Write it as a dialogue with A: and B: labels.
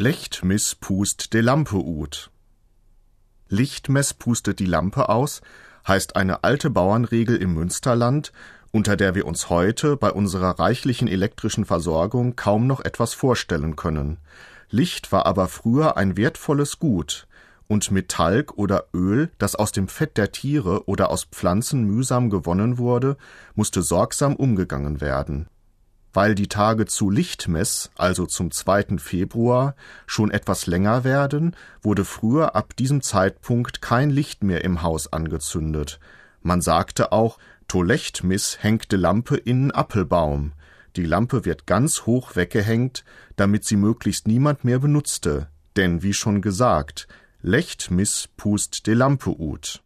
A: Lecht miss pust de Lampe ut. Lichtmess pustet die Lampe aus heißt eine alte Bauernregel im Münsterland, unter der wir uns heute bei unserer reichlichen elektrischen Versorgung kaum noch etwas vorstellen können. Licht war aber früher ein wertvolles Gut, und mit Talg oder Öl, das aus dem Fett der Tiere oder aus Pflanzen mühsam gewonnen wurde, musste sorgsam umgegangen werden. Weil die Tage zu Lichtmess, also zum 2. Februar, schon etwas länger werden, wurde früher ab diesem Zeitpunkt kein Licht mehr im Haus angezündet. Man sagte auch, to Lechtmiss hängte Lampe in Appelbaum. Die Lampe wird ganz hoch weggehängt, damit sie möglichst niemand mehr benutzte, denn wie schon gesagt, Lecht miss pust de Lampe ut.